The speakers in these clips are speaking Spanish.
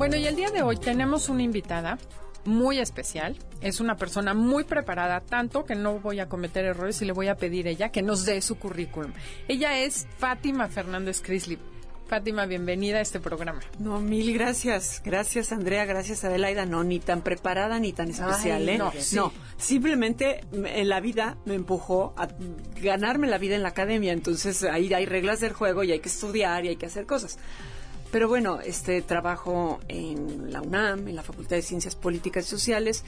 Bueno, y el día de hoy tenemos una invitada muy especial. Es una persona muy preparada, tanto que no voy a cometer errores y le voy a pedir a ella que nos dé su currículum. Ella es Fátima Fernández Crislip. Fátima, bienvenida a este programa. No, mil gracias. Gracias, Andrea. Gracias, Adelaida. No, ni tan preparada ni tan especial, ¿eh? no, no, simplemente en la vida me empujó a ganarme la vida en la academia. Entonces ahí hay reglas del juego y hay que estudiar y hay que hacer cosas. Pero bueno, este trabajo en la UNAM, en la Facultad de Ciencias Políticas y Sociales,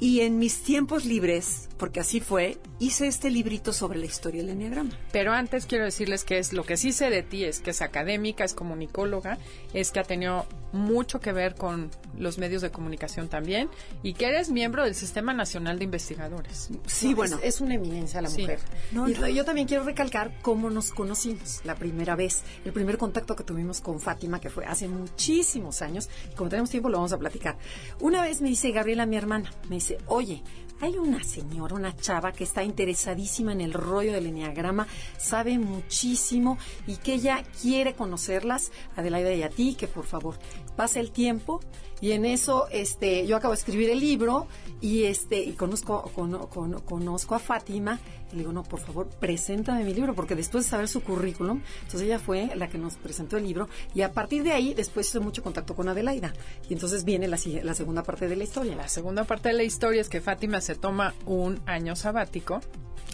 y en mis tiempos libres, porque así fue, hice este librito sobre la historia del Enneagrama. Pero antes quiero decirles que es lo que sí sé de ti es que es académica, es comunicóloga, es que ha tenido mucho que ver con los medios de comunicación también y que eres miembro del Sistema Nacional de Investigadores. Sí, bueno. Es, una eminencia la Sí. mujer. No, y no. yo también quiero recalcar cómo nos conocimos la primera vez. El primer contacto que tuvimos con Fátima, que fue hace muchísimos años. Y como tenemos tiempo, lo vamos a platicar. Una vez me dice Gabriela, mi hermana, me dice, oye, hay una señora, una chava que está interesadísima en el rollo del enneagrama, sabe muchísimo y que ella quiere conocerlas, Adelaida y a ti, que por favor pase el tiempo. Y en eso este yo acabo de escribir el libro y este y conozco cono- cono- conozco a Fátima. Y le digo no por favor preséntame mi libro porque después de saber su currículum entonces ella fue la que nos presentó el libro y a partir de ahí después hice mucho contacto con Adelaida. Y entonces viene la, la segunda parte de la historia. La segunda parte de la historia es que Fátima se toma un año sabático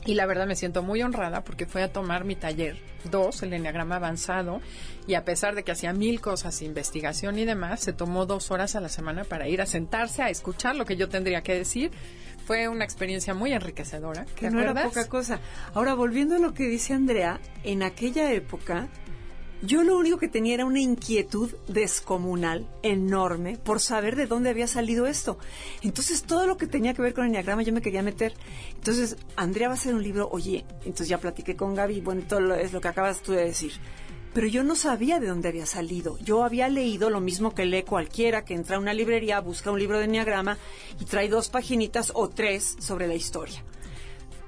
y la verdad me siento muy honrada porque fue a tomar mi taller 2, el enneagrama avanzado, y a pesar de que hacía mil cosas, investigación y demás, se tomó dos horas a la semana para ir a sentarse a escuchar lo que yo tendría que decir. Fue una experiencia muy enriquecedora. que ¿Te no era poca cosa. Ahora, volviendo a lo que dice Andrea, en aquella época, yo lo único que tenía era una inquietud descomunal, enorme, por saber de dónde había salido esto. Entonces, todo lo que tenía que ver con el enneagrama yo me quería meter. Entonces, Andrea va a hacer un libro, oye, entonces ya platiqué con Gaby, bueno, todo lo, es lo que acabas tú de decir. Pero yo no sabía de dónde había salido. Yo había leído lo mismo que lee cualquiera que entra a una librería, busca un libro de enneagrama y trae dos paginitas o tres sobre la historia.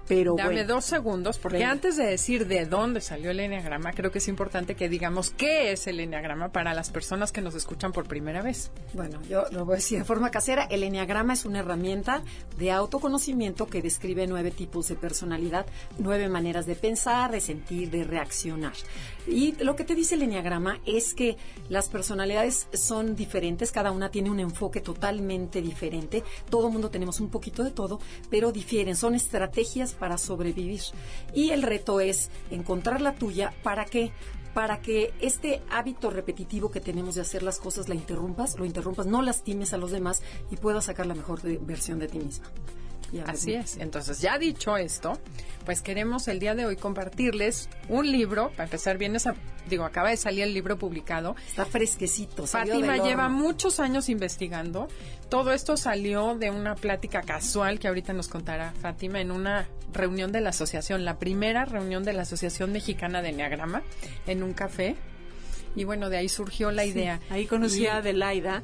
Pero Dame bueno. dos segundos, porque Venga. antes de decir de dónde salió el enneagrama, creo que es importante que digamos qué es el enneagrama para las personas que nos escuchan por primera vez. Bueno, yo lo voy a decir de forma casera. El enneagrama es una herramienta de autoconocimiento que describe nueve tipos de personalidad, nueve maneras de pensar, de sentir, de reaccionar. Y lo que te dice el enneagrama es que las personalidades son diferentes, cada una tiene un enfoque totalmente diferente. Todo mundo tenemos un poquito de todo, pero difieren. Son estrategias para sobrevivir. Y el reto es encontrar la tuya para que para que este hábito repetitivo que tenemos de hacer las cosas la interrumpas, lo interrumpas, no lastimes a los demás y puedas sacar la mejor versión de ti misma. Así es. Entonces, ya dicho esto, pues queremos el día de hoy compartirles un libro, para empezar bien, esa, digo, acaba de salir el libro publicado. Está fresquecito. Fátima lleva muchos años investigando. Todo esto salió de una plática casual que ahorita nos contará Fátima en una reunión de la asociación, la primera reunión de la Asociación Mexicana de Enneagrama, en un café. Y bueno, de ahí surgió la Sí, idea. ahí conocí Y- a Adelaida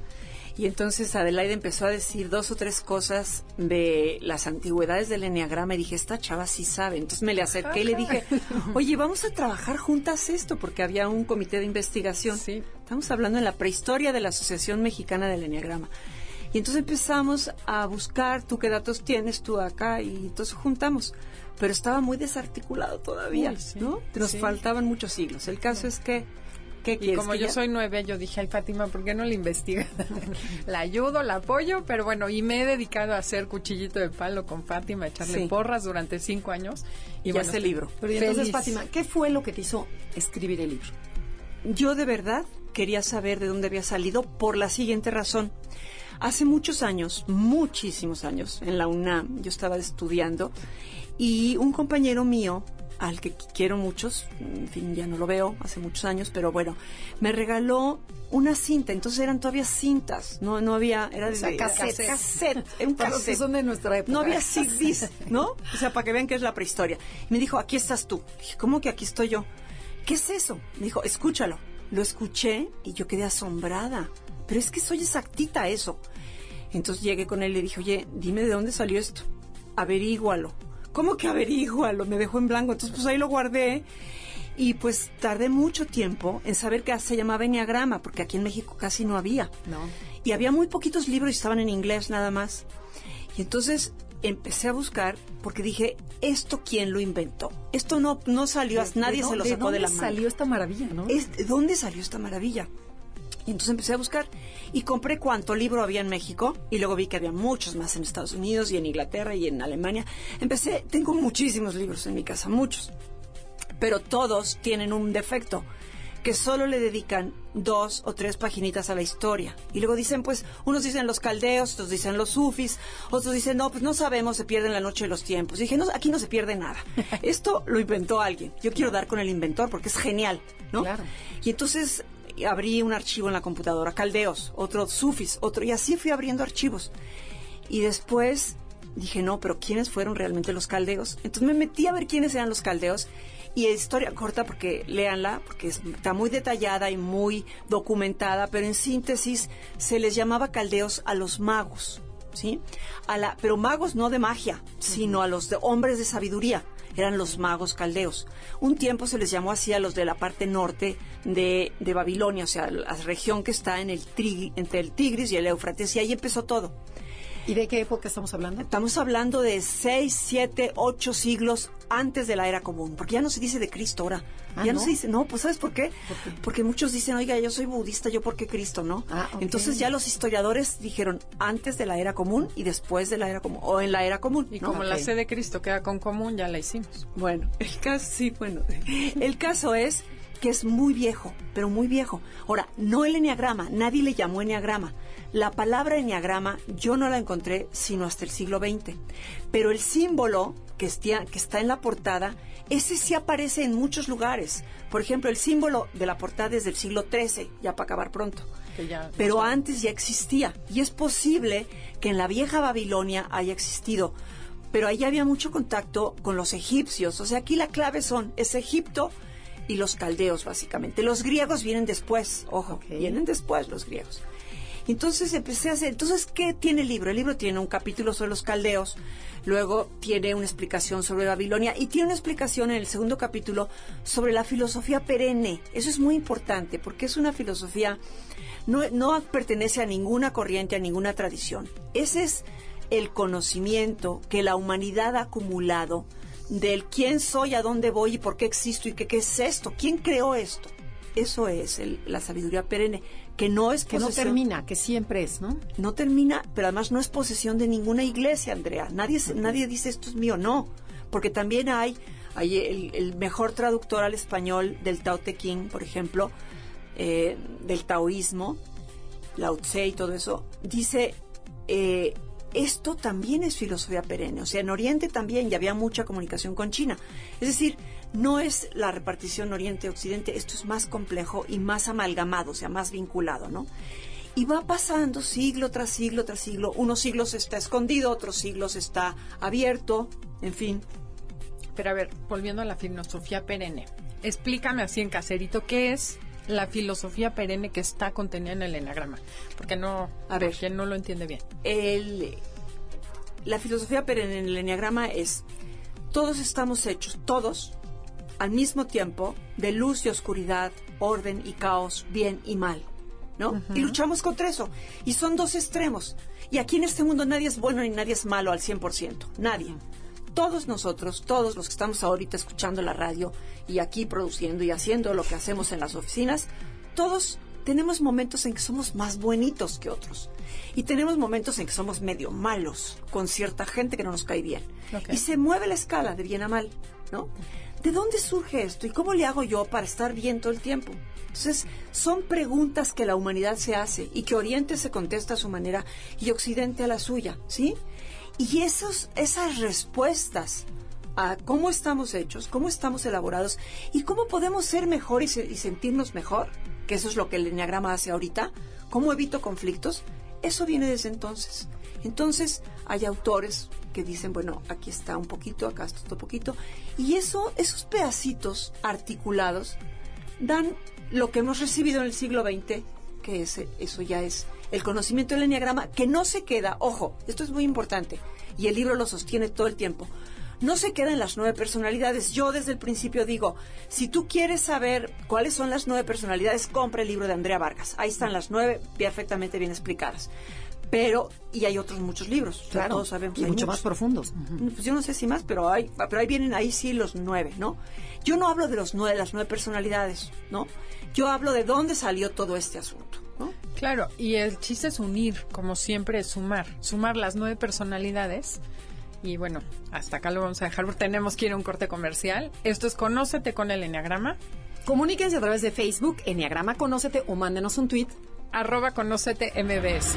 y entonces Adelaida empezó a decir dos o tres cosas de las antigüedades del enneagrama y dije, esta chava sí sabe. Entonces me le acerqué y le dije, oye, vamos a trabajar juntas esto porque había un comité de investigación. Sí. Estamos hablando de la prehistoria de la Asociación Mexicana del Enneagrama. Y entonces empezamos a buscar, tú qué datos tienes, tú acá, y entonces juntamos. Pero estaba muy desarticulado todavía, Uy, sí, ¿no? Nos sí. faltaban muchos siglos. El caso es que, ¿qué Y quieres? como que yo ya- soy nueve, yo dije, ay Fátima, ¿por qué no la investiga? la ayudo, la apoyo, pero bueno, y me he dedicado a hacer cuchillito de palo con Fátima, a echarle Sí. porras durante cinco años. Y bueno, hace libro. Pero y entonces. Fátima, ¿qué fue lo que te hizo escribir el libro? Yo de verdad quería saber de dónde había salido por la siguiente razón. Hace muchos años, muchísimos años, en la UNAM, yo estaba estudiando y un compañero mío al que quiero muchos, en fin, ya no lo veo hace muchos años, pero bueno, me regaló una cinta, entonces eran todavía cintas, no no había, era de, O sea, cassette. cassette, era un cassette. son de nuestra época. No había CDs, ¿no? O sea, para que vean que es la prehistoria. Y me dijo, aquí estás tú. Dije, ¿cómo que aquí estoy yo? ¿Qué es eso? Me dijo, escúchalo. Lo escuché y yo quedé asombrada. Pero es que soy exactita a eso. Entonces llegué con él y le dije, oye, dime de dónde salió esto. Averígualo. ¿Cómo que averígualo? Me dejó en blanco. Entonces, pues ahí lo guardé. Y pues tardé mucho tiempo en saber que se llamaba Enneagrama, porque aquí en México casi no había. No. Y había muy poquitos libros y estaban en inglés nada más. Y entonces empecé a buscar porque dije, ¿esto quién lo inventó? Esto no, no salió, nadie ¿De se lo sacó de, la dónde mano. salió esta maravilla, no? Es- ¿De dónde salió esta maravilla? Y entonces empecé a buscar y compré cuánto libro había en México y luego vi que había muchos más en Estados Unidos y en Inglaterra y en Alemania. Empecé, tengo muchísimos libros en mi casa, muchos, pero todos tienen un defecto que solo le dedican dos o tres paginitas a la historia. Y luego dicen, pues, unos dicen los caldeos, otros dicen los sufis, otros dicen, no, pues no sabemos, se pierde en la noche de los tiempos. Y dije, no, aquí no se pierde nada. Esto lo inventó alguien. Yo quiero dar con el inventor porque es genial, ¿no? Claro. Y entonces abrí un archivo en la computadora, caldeos, otro sufis, otro, y así fui abriendo archivos. Y después dije, no, pero ¿quiénes fueron realmente los caldeos? Entonces me metí a ver quiénes eran los caldeos. Y es historia corta, porque léanla, porque es- está muy detallada y muy documentada, pero en síntesis se les llamaba caldeos a los magos, ¿sí? A la, pero magos no de magia, sino a los de hombres de sabiduría. Eran los magos caldeos. Un tiempo se les llamó así a los de la parte norte de, de Babilonia, o sea, la región que está en el Tri- entre el Tigris y el Éufrates, y ahí empezó todo. ¿Y de qué época estamos hablando? Estamos hablando de 6, 7, 8 siglos antes de la era común, porque ya no se dice de Cristo ahora. Ah, ya no? ¿no? se dice, no, pues ¿sabes por qué? ¿Por qué? Porque muchos dicen, oiga, yo soy budista, ¿yo por qué Cristo, no? Ah. Entonces ya los historiadores dijeron antes de la era común y después de la era común, o en la era común. Y ¿no? como la. C de Cristo queda con común, ya la hicimos. Bueno, el caso, sí, bueno. El caso es que es muy viejo, pero muy viejo. Ahora, no el enneagrama, nadie le llamó enneagrama. La palabra enneagrama yo no la encontré sino hasta el siglo XX. Pero el símbolo que está, en la portada, ese sí aparece en muchos lugares. Por ejemplo, el símbolo de la portada es del siglo XIII, ya para acabar pronto. Ya Pero antes ya existía. Y es posible que en la vieja Babilonia haya existido. Pero ahí había mucho contacto con los egipcios. O sea, aquí la clave son, es Egipto y los caldeos, básicamente. Los griegos vienen después, ojo, vienen después los griegos. Entonces empecé a hacer, entonces, ¿qué tiene el libro? El libro tiene un capítulo sobre los caldeos, luego tiene una explicación sobre Babilonia y tiene una explicación en el segundo capítulo sobre la filosofía perenne. Eso es muy importante porque es una filosofía, no, no pertenece a ninguna corriente, a ninguna tradición. Ese es el conocimiento que la humanidad ha acumulado del quién soy, a dónde voy y por qué existo y qué, es esto, quién creó esto. Eso es la sabiduría perenne, que no es Que no termina, que siempre es, ¿no? no termina, pero además no es posesión de ninguna iglesia, Andrea. Nadie, nadie dice esto es mío, no. Porque también hay, hay el, el mejor traductor al español del Tao Te Ching, por ejemplo, eh, del taoísmo, Lao Tse y todo eso, dice, eh, esto también es filosofía perenne. O sea, en Oriente también ya había mucha comunicación con China. Es decir, no es la repartición Oriente-Occidente, esto es más complejo y más amalgamado, o sea, más vinculado, ¿no? Y va pasando siglo tras siglo tras siglo. Unos siglos está escondido, otros siglos está abierto, en fin. Pero a ver, volviendo a la filosofía perenne, explícame así en caserito qué es la filosofía perenne que está contenida en el enagrama, porque no, A ver. porque no lo entiende bien. El, la filosofía perenne en el enneagrama es, todos estamos hechos, todos, al mismo tiempo, de luz y oscuridad, orden y caos, bien y mal. ¿no? Y luchamos contra eso. Y son dos extremos. Y aquí en este mundo nadie es bueno ni nadie es malo al 100%. Nadie. Todos nosotros, todos los que estamos ahorita escuchando la radio y aquí produciendo y haciendo lo que hacemos en las oficinas, todos tenemos momentos en que somos más buenitos que otros. Y tenemos momentos en que somos medio malos con cierta gente que no nos cae bien. Y se mueve la escala de bien a mal, ¿no? ¿De dónde surge esto y cómo le hago yo para estar bien todo el tiempo? Entonces, son preguntas que la humanidad se hace y que Oriente se contesta a su manera y Occidente a la suya, ¿sí? Y esos, esas respuestas a cómo estamos hechos, cómo estamos elaborados y cómo podemos ser mejor y, y sentirnos mejor, que eso es lo que el enneagrama hace ahorita, cómo evito conflictos, eso viene desde entonces. Entonces, hay autores que dicen, bueno, aquí está un poquito, acá está otro poquito, y eso, esos pedacitos articulados dan lo que hemos recibido en el siglo XX, que es, eso ya es el conocimiento del enneagrama, que no se queda, ojo, esto es muy importante, y el libro lo sostiene todo el tiempo, no se queda las nueve personalidades. Yo desde el principio digo, si tú quieres saber cuáles son las nueve personalidades, compra el libro de Andrea Vargas. Ahí están las nueve perfectamente bien explicadas. Pero, y hay otros muchos libros, o sea, Claro, todos sabemos. y hay mucho muchos. más profundos. Pues yo no sé si más, pero hay, pero ahí vienen ahí sí los nueve, ¿no? Yo no hablo de los nueve, las nueve personalidades, ¿no? Yo hablo de dónde salió todo este asunto, ¿no? Claro, y el chiste es unir, como siempre, es sumar. Sumar las nueve personalidades. Y bueno, hasta acá lo vamos a dejar porque tenemos que ir a un corte comercial. Esto es Conócete con el Enneagrama. Comuníquense a través de Facebook, Enneagrama Conócete o mándenos un tweet. Arroba Conócete MBS.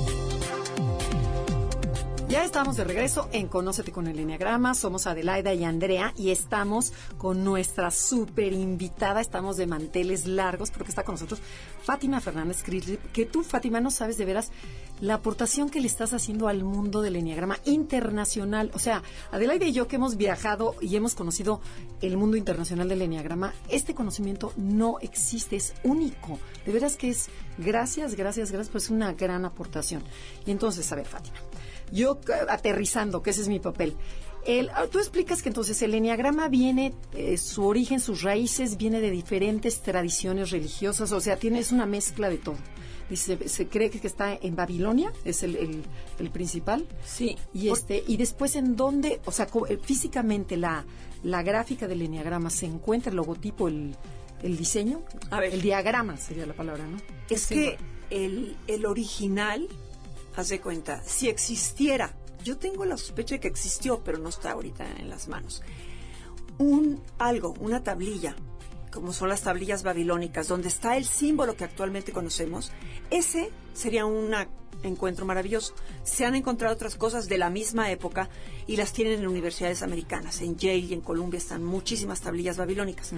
Ya estamos de regreso en Conócete con el Enneagrama. Somos Adelaida y Andrea y estamos con nuestra súper invitada. Estamos de manteles largos porque está con nosotros Fátima Fernández Crislip. Que tú, Fátima, no sabes de veras la aportación que le estás haciendo al mundo del Enneagrama internacional. O sea, Adelaida y yo que hemos viajado y hemos conocido el mundo internacional del Enneagrama, este conocimiento no existe, es único. De veras que es gracias, gracias, gracias, pues una gran aportación. Y entonces, a ver, Fátima. Yo eh, aterrizando, que ese es mi papel. El, ah, tú explicas que entonces el enneagrama viene, eh, su origen, sus raíces, viene de diferentes tradiciones religiosas, o sea, tiene, es una mezcla de todo. Dice, se cree que está en Babilonia, es el, el- el principal. Sí. Y este, y después en dónde, o sea, eh, físicamente la, la gráfica del enneagrama se encuentra, el logotipo, el, el diseño, A ver. el diagrama sería la palabra, ¿no? Es que el, el original, haz de cuenta, si existiera, yo tengo la sospecha de que existió, pero no está ahorita en las manos, un algo, una tablilla, como son las tablillas babilónicas, donde está el símbolo que actualmente conocemos, ese sería un encuentro maravilloso. Se han encontrado otras cosas de la misma época y las tienen en universidades americanas. En Yale y en Columbia están muchísimas tablillas babilónicas.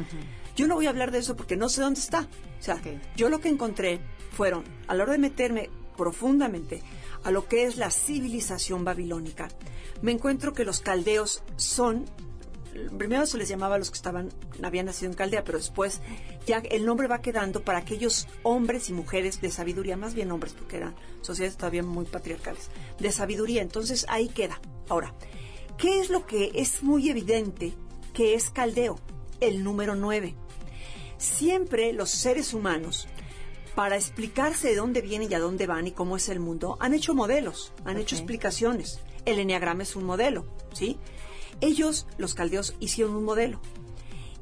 Yo no voy a hablar de eso porque no sé dónde está. O sea, Ok. yo lo que encontré fueron, a la hora de meterme profundamente a lo que es la civilización babilónica, me encuentro que los caldeos son primero se les llamaba a los que estaban, habían nacido en Caldea, pero después ya el nombre va quedando para aquellos hombres y mujeres de sabiduría, más bien hombres, porque eran sociedades todavía muy patriarcales, de sabiduría. Entonces ahí queda. Ahora, ¿qué es lo que es muy evidente que es Caldeo? El número 9. Siempre los seres humanos, para explicarse de dónde vienen y a dónde van y cómo es el mundo, han hecho modelos, han hecho explicaciones. El enneagrama es un modelo, ¿sí? Ellos, los caldeos, hicieron un modelo.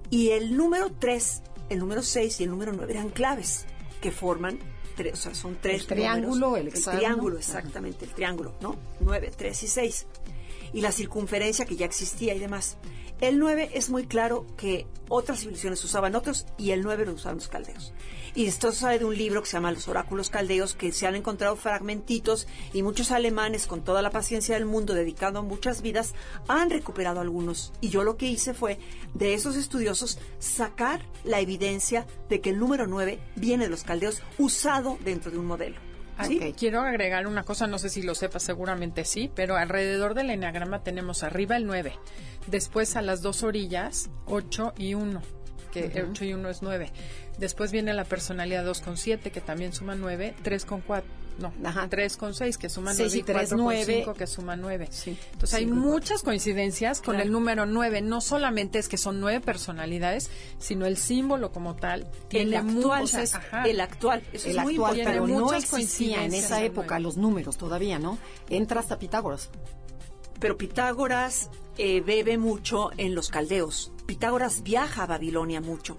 Y el número 3, el número 6 y el número 9 eran claves que forman, tres, o sea, son tres El triángulo, números. el triángulo, exactamente, el triángulo, ¿no? 9, 3 y 6. Y la circunferencia que ya existía y demás. El 9 es muy claro que otras civilizaciones usaban otros y el 9 lo usaban los caldeos. Y esto sale de un libro que se llama Los oráculos caldeos, que se han encontrado fragmentitos y muchos alemanes, con toda la paciencia del mundo, dedicado a muchas vidas, han recuperado algunos. Y yo lo que hice fue, de esos estudiosos, sacar la evidencia de que el número 9 viene de los caldeos usado dentro de un modelo. ¿Sí? Quiero agregar una cosa, no sé si lo sepas, seguramente sí, pero alrededor del enagrama tenemos arriba el 9, después a las dos orillas 8 y 1, que 8 y 1 es 9. Después viene la personalidad 2 con 7, que también suma 9, 3 con 4, no, Ajá. 3 con 6, que suma Seis 9, y tres, 4 con nueve. 5, que suma 9. Sí. Entonces hay y muchas coincidencias con Claro. el número 9. No solamente es que son nueve personalidades, sino el símbolo como tal El actual, o sea, ajá. el actual, eso el es muy actual, pero no existía en esa época los números todavía, ¿no? Entra hasta Pitágoras. Pero Pitágoras eh, bebe mucho en los caldeos. Pitágoras viaja a Babilonia mucho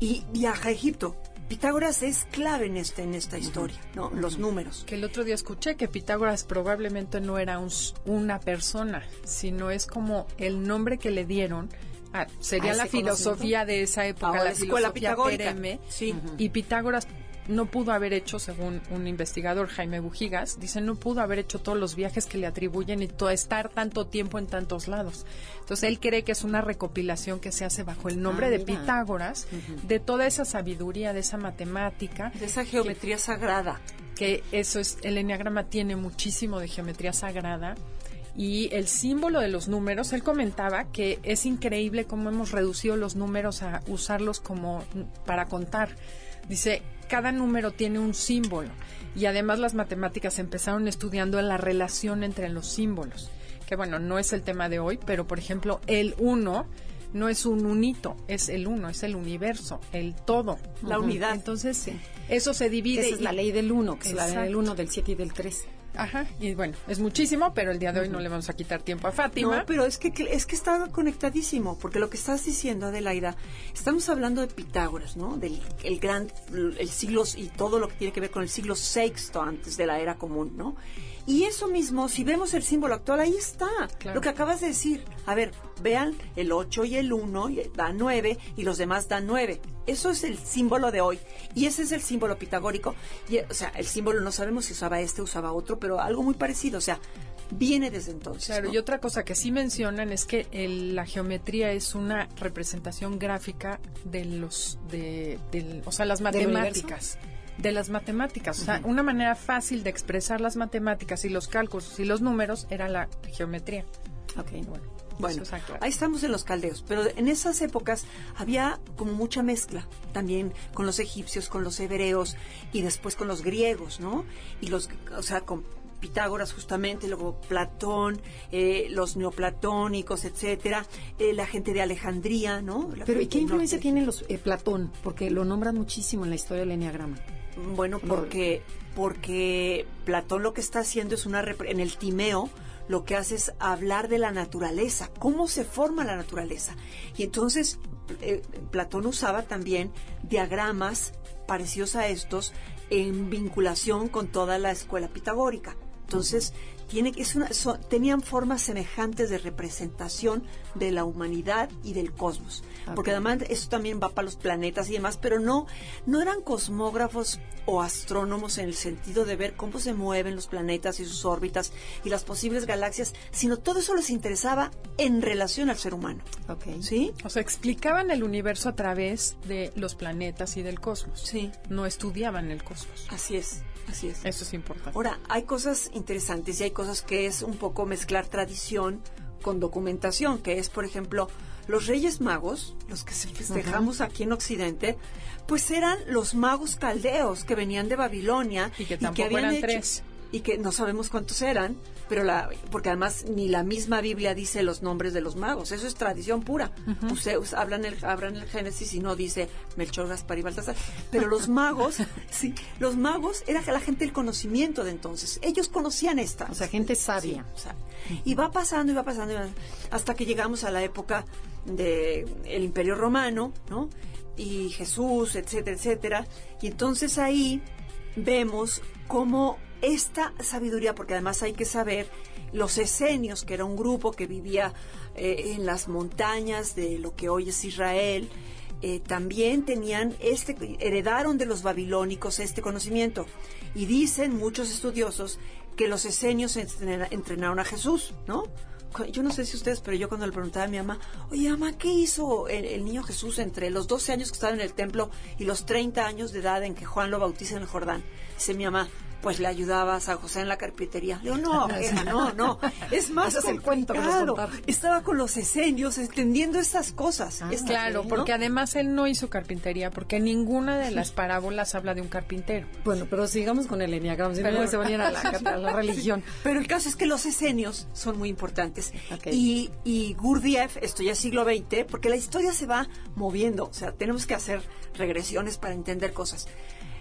y viaja a Egipto. Pitágoras es clave en, este, en esta historia, ¿no? Los números. Que el otro día escuché que Pitágoras probablemente no era un una persona, sino es como el nombre que le dieron Ah, sería a la filosofía de esa época, Ahora, la la escuela filosofía pitagórica. Pereme. Sí. Y Pitágoras no pudo haber hecho, según un investigador, Jaime Bujigas, dice, no pudo haber hecho todos los viajes que le atribuyen y to- estar tanto tiempo en tantos lados. Entonces, él cree que es una recopilación que se hace bajo el nombre Ah, de mira. Pitágoras, de toda esa sabiduría, de esa matemática, De esa geometría sagrada. que eso es, el enneagrama tiene muchísimo de geometría sagrada y el símbolo de los números, él comentaba que es increíble cómo hemos reducido los números a usarlos como para contar. Dice, cada número tiene un símbolo y además las matemáticas empezaron estudiando la relación entre los símbolos, que bueno, no es el tema de hoy, pero por ejemplo, el 1 no es un unito, es el uno, es el universo, el todo. La unidad. Entonces, eso se divide. Esa es la ley del 1, que es la ley del. 1, del 7 y del 3. Ajá, y bueno, es muchísimo, pero el día de hoy no le vamos a quitar tiempo a Fátima. No, pero es que es que está conectadísimo, porque lo que estás diciendo, Adelaida, estamos hablando de Pitágoras, ¿no? Del el gran, el siglo y todo lo que tiene que ver con el siglo sexto antes de la era común, ¿no? Y eso mismo, si vemos el símbolo actual, ahí está, Claro. lo que acabas de decir. A ver, vean, el 8 y el 1 y- dan 9 y los demás dan 9. Eso es el símbolo de hoy. Y ese es el símbolo pitagórico. Y, o sea, el símbolo no sabemos si usaba este, usaba otro, pero algo muy parecido. O sea, viene desde entonces. Claro, ¿no? y otra cosa que sí mencionan es que el- la geometría es una representación gráfica de los, de, del- o sea, las ¿Del matemáticas. De las matemáticas, o sea, una manera fácil de expresar las matemáticas y los cálculos y los números era la geometría. Ok. Bueno, Bueno, es ahí estamos en los caldeos, pero en esas épocas había como mucha mezcla también con los egipcios, con los hebreos y después con los griegos, ¿no? Y los, o sea, con Pitágoras justamente, luego Platón, eh, los neoplatónicos, etcétera, eh, la gente de Alejandría, ¿no? La Pero ¿y qué influencia tiene los, eh, Platón? Porque lo nombran muchísimo en la historia del Enneagrama. Bueno, porque, porque Platón lo que está haciendo es una... En el Timeo lo que hace es hablar de la naturaleza, cómo se forma la naturaleza. Y entonces eh, Platón usaba también diagramas parecidos a estos en vinculación con toda la escuela pitagórica. Entonces, tiene que es una, son- tenían formas semejantes de representación de la humanidad y del cosmos. Porque además eso también va para los planetas y demás, pero no, no eran cosmógrafos o astrónomos en el sentido de ver cómo se mueven los planetas y sus órbitas y las posibles galaxias, sino todo eso les interesaba en relación al ser humano. Ok. ¿Sí? O sea, explicaban el universo a través de los planetas y del cosmos. Sí. No estudiaban el cosmos. Así es, así es. Eso es importante. Ahora, hay cosas interesantes y hay cosas que es un poco mezclar tradición con documentación, que es, por ejemplo, los Reyes Magos, los que se festejamos aquí en Occidente, pues eran los magos caldeos que venían de Babilonia Y que tampoco eran tres. Y que no sabemos cuántos eran, pero la porque además ni la misma Biblia dice los nombres de los magos, eso es tradición pura. Ustedes hablan el hablan el Génesis y no dice Melchor, Gaspar y Baltasar, pero los magos, sí, los magos era la gente del conocimiento de entonces. Ellos conocían esta. O sea, gente sabia. Sí, o sea, y va pasando y va pasando hasta que llegamos a la época de el Imperio Romano, ¿no? Y Jesús, etcétera, etcétera. Y entonces ahí vemos cómo esta sabiduría, porque además hay que saber, los esenios, que era un grupo que vivía eh, en las montañas de lo que hoy es Israel, eh, también tenían este, heredaron de los babilónicos este conocimiento. Y dicen muchos estudiosos que los esenios entrena- entrenaron a Jesús, ¿no? Yo no sé si ustedes, pero yo cuando le preguntaba a mi mamá, oye mamá, ¿qué hizo el, el niño Jesús entre los 12 años que estaba en el templo y los 30 años de edad en que Juan lo bautiza en el Jordán? Dice mi mamá, pues le ayudaba a San José en la carpintería. Le digo, no, no, no, es más es complicado. Estaba con los esenios entendiendo estas cosas. Ah, Es- Claro, ¿no? porque además él no hizo carpintería, porque ninguna de las parábolas habla de un carpintero. Bueno, pero sigamos con el Enneagrama, si Pero- no se van a ir a la, a la religión. Pero el caso es que los esenios son muy importantes. Y, y Gurdjieff, esto ya es siglo XX, porque la historia se va moviendo. O sea, tenemos que hacer regresiones para entender cosas.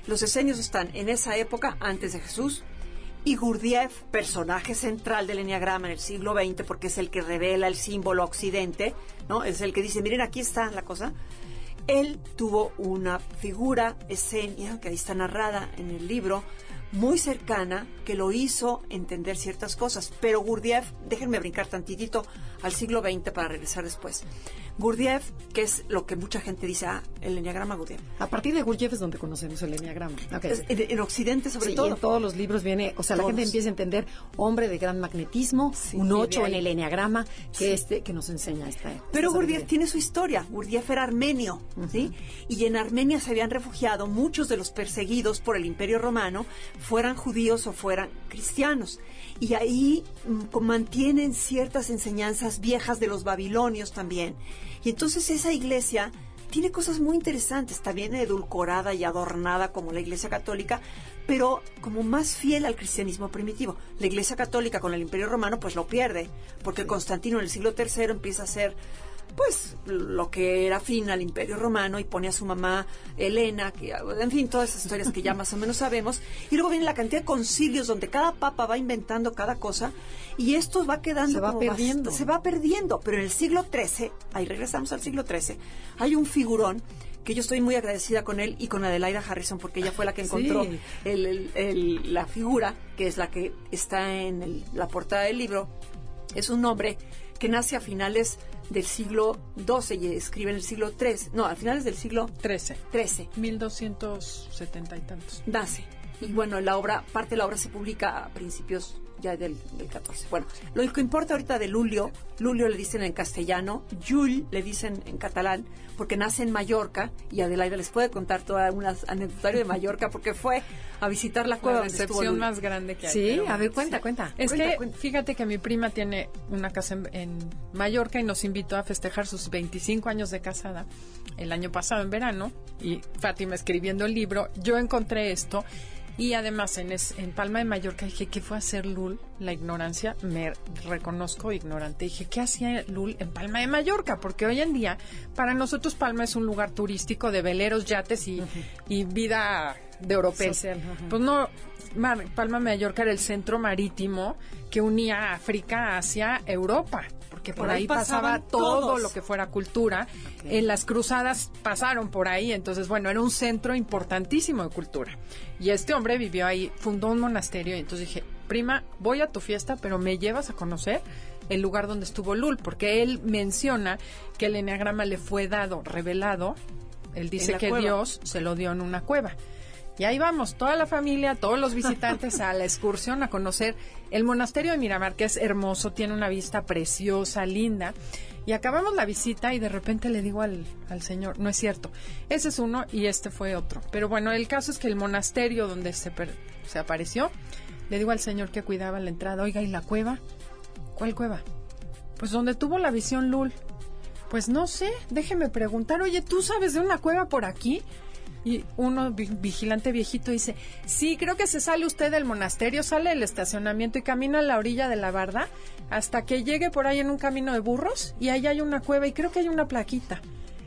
Los esenios están en esa época, antes de Jesús, y Gurdjieff, personaje central del Enneagrama en el siglo XX, porque es el que revela el símbolo occidente, ¿no? Es el que dice, miren, aquí está la cosa. Él tuvo una figura esenia, que ahí está narrada en el libro, muy cercana que lo hizo entender ciertas cosas. Pero Gurdjieff, déjenme brincar tantitito al siglo XX para regresar después. Gurdjieff, que es lo que mucha gente dice, ah, el enneagrama Gurdjieff. A partir de Gurdjieff es donde conocemos el enneagrama. Okay. En, en Occidente sobre Sí, todo. y en todos los libros viene, o sea, la gente empieza a entender hombre de gran magnetismo, Sí, un y de 8 en el enneagrama, que este que nos enseña esta. Pero esta Gurdjieff sabiduría. tiene su historia. Gurdjieff era armenio, ¿sí? Y en Armenia se habían refugiado muchos de los perseguidos por el Imperio Romano, fueran judíos o fueran cristianos. Y ahí mm, mantienen ciertas enseñanzas viejas de los babilonios también. Y entonces esa iglesia tiene cosas muy interesantes, está bien edulcorada y adornada como la iglesia católica, pero como más fiel al cristianismo primitivo. La iglesia católica con el imperio romano pues lo pierde, porque Constantino en el siglo III empieza a ser pues lo que era fin al imperio romano y pone a su mamá Elena, que en fin, todas esas historias que ya más o menos sabemos, y luego viene la cantidad de concilios donde cada papa va inventando cada cosa y esto va quedando Se va como perdiendo. se va perdiendo, pero en el siglo XIII, ahí regresamos al siglo XIII, hay un figurón que yo estoy muy agradecida con él y con Adelaida Harrison porque ella fue la que Sí. encontró el- el- el- la figura que es la que está en el- la portada del libro. Es un hombre que nace a finales del siglo XII y escribe en el siglo XIII, no, a finales del siglo 13. XIII 1270 y tantos. nace. Y bueno, la obra, parte de la obra se publica a principios ya del, del 14. Bueno, lo que importa ahorita de Lulio, Lulio le dicen en castellano, Jul le dicen en catalán, porque nace en Mallorca, y Adelaida les puede contar toda una anecdotario de Mallorca, porque fue a visitar la cueva La decepción más grande que hay. Sí, pero a ver, cuenta, sí. cuenta. Es Cuenta, que cuenta. fíjate que mi prima tiene una casa en, en Mallorca y nos invitó a festejar sus 25 años de casada el año pasado en verano y Fátima escribiendo el libro, yo encontré esto y además en, es- en Palma de Mallorca dije, ¿qué fue hacer Lul? La ignorancia, me reconozco ignorante. Dije, ¿qué hacía Lul en Palma de Mallorca? Porque hoy en día, para nosotros Palma es un lugar turístico de veleros, yates y, y vida de europeo. Social, ajá. Pues no, Mar- Palma de Mallorca era el centro marítimo que unía África hacia Europa, porque por, Por ahí ahí pasaba todo todos. lo que fuera cultura. En las cruzadas pasaron por ahí, entonces bueno, era un centro importantísimo de cultura. Y este hombre vivió ahí, fundó un monasterio y entonces dije, prima, voy a tu fiesta, pero me llevas a conocer el lugar donde estuvo Lul, porque él menciona que el enneagrama le fue dado, revelado, él dice que cueva. Dios se lo dio en una cueva. Y ahí vamos, toda la familia, todos los visitantes a la excursión a conocer el monasterio de Miramar, que es hermoso, tiene una vista preciosa, linda. Y acabamos la visita y de repente le digo al, señor, no es cierto, ese es uno y este fue otro. Pero bueno, el caso es que el monasterio donde se, per- se apareció, le digo al señor que cuidaba la entrada, oiga, ¿y la cueva? ¿Cuál cueva? Pues donde tuvo la visión Lul. Pues no sé, déjeme preguntar, oye, ¿tú sabes de una cueva por aquí? Y uno, vi- vigilante viejito, dice, sí, creo que se sale usted del monasterio, sale del estacionamiento y camina a la orilla de la barda hasta que llegue por ahí en un camino de burros y ahí hay una cueva y creo que hay una plaquita.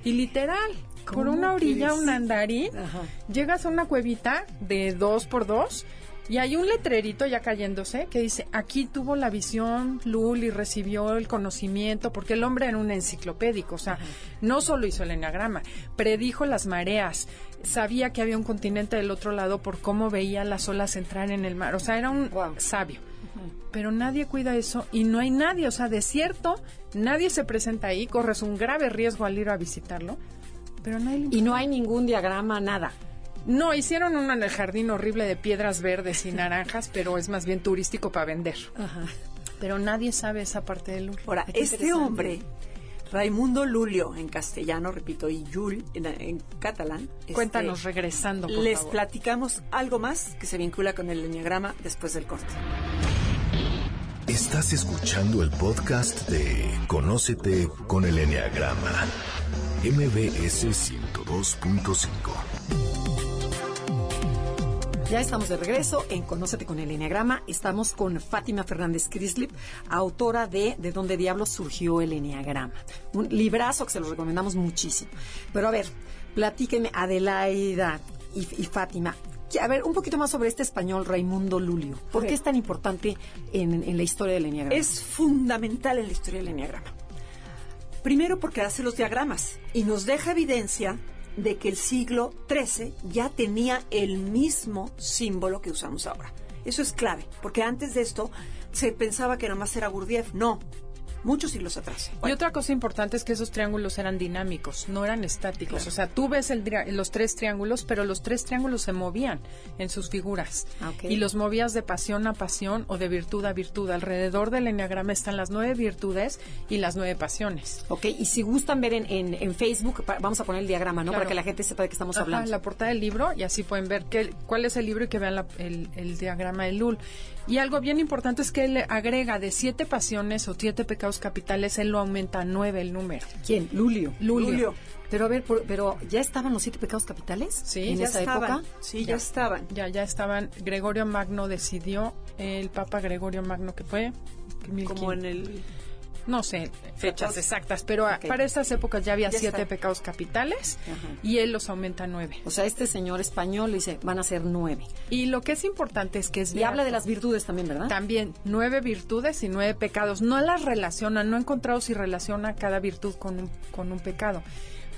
Y literal, por ¿Cómo una orilla, un andarín, Ajá. llegas a una cuevita de dos por dos y hay un letrerito ya cayéndose que dice, aquí tuvo la visión Lul y recibió el conocimiento, porque el hombre era un enciclopédico, o sea, no solo hizo el enagrama, predijo las mareas, sabía que había un continente del otro lado por cómo veía las olas entrar en el mar, o sea, era un sabio. Pero nadie cuida eso y no hay nadie, o sea, desierto, nadie se presenta ahí, corres un grave riesgo al ir a visitarlo, pero nadie Y no hay ningún diagrama, nada. no, hicieron uno en el jardín horrible de piedras verdes y naranjas, pero es más bien turístico para vender. Ajá. Pero nadie sabe esa parte del Louvre. Ahora, este hombre, Raimundo Lulio en castellano, repito, y Jul en, en catalán. este, Cuéntanos regresando, por Les favor. platicamos algo más que se vincula con el enneagrama después del corte. Estás escuchando el podcast de Conócete con el Enneagrama. MBS 102.5. Ya estamos de regreso en Conócete con el Enneagrama. Estamos con Fátima Fernández Crislip, autora de De dónde diablos surgió el Enneagrama. Un librazo que se lo recomendamos muchísimo. Pero a ver, platíquenme, Adelaida y, y Fátima. A ver, un poquito más sobre este español Raimundo Lulio. ¿Por qué es tan importante en, en la historia del Enneagrama? Es fundamental en la historia del enneagrama. Primero porque hace los diagramas y nos deja evidencia de que el siglo XIII ya tenía el mismo símbolo que usamos ahora. Eso es clave, porque antes de esto se pensaba que nada más era Gurdjieff. No, muchos siglos atrás. Y otra cosa importante es que esos triángulos eran dinámicos, no eran estáticos. O sea, tú ves el, los tres triángulos, pero los tres triángulos se movían en sus figuras. Ah. Y los movías de pasión a pasión o de virtud a virtud. Alrededor del enneagrama están las nueve virtudes y las nueve pasiones. Ok, y si gustan ver en, en, en Facebook, vamos a poner el diagrama, ¿no? Claro. Para que la gente sepa de qué estamos Ajá, hablando. la portada del libro y así pueden ver qué, cuál es el libro y que vean la- el, el diagrama de Lul. Y algo bien importante es que él agrega de siete pasiones o siete pecados capitales, él lo aumenta a nueve el número. ¿Quién? Lulio. Lulio. Lulio. Pero a ver, por- pero ¿ya estaban los siete pecados capitales? Sí, en ya esa estaban. época. Sí, ya, Ya. estaban. Ya, ya estaban. Gregorio Magno decidió, el Papa Gregorio Magno que fue. Como en el... No sé fechas exactas, pero para estas épocas ya había Ya siete está. pecados capitales Ajá. y él los aumenta a nueve. O sea, este señor español dice, van a ser nueve. Y lo que es importante es que es Y habla de las virtudes también, ¿verdad? También nueve virtudes y nueve pecados. No las relaciona, no he encontrado si relaciona cada virtud con un, con un pecado.